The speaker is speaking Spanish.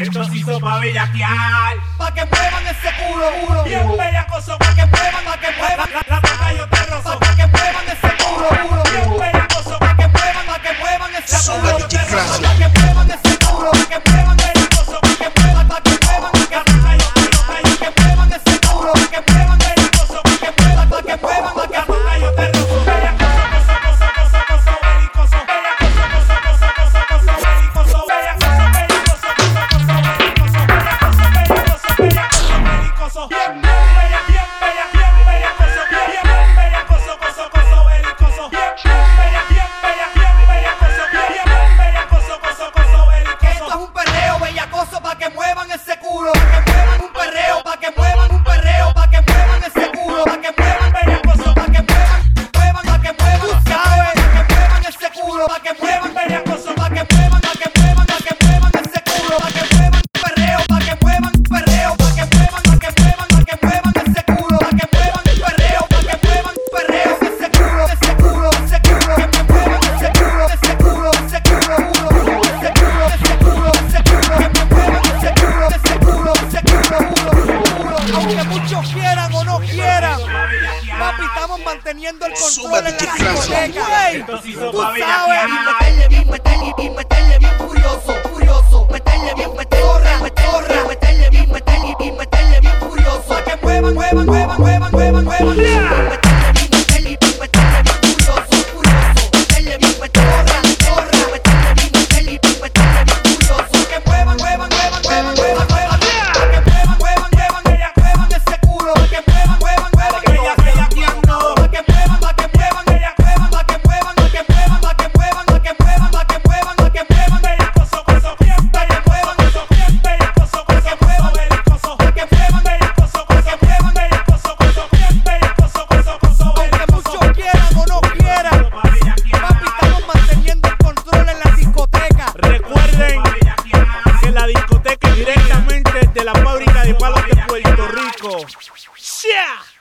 Esto se hizo pa' bellaquear. Pa' que muevan ese culo, culo. Bien bellacoso, pa' que muevan, pa' que muevan. La, la, la, yo te rozo. Pa' que muevan ese culo, culo. Bien bellacoso, pa' que muevan, pa' que muevan. La, la, yo te rozo. Pa' que muevan ese culo, pa' que muevan. quiera. Papi, estamos manteniendo el control en la discoteca. Tú sabes. bien, meterle bien, meterle bien curioso, curioso. Meterle bien, meterle corra, corra. Meterle bien, meterle bien, meterle bien curioso. Que muevan, muevan, muevan, muevan, muevan, muevan. Puerto Rico. ¡Sia!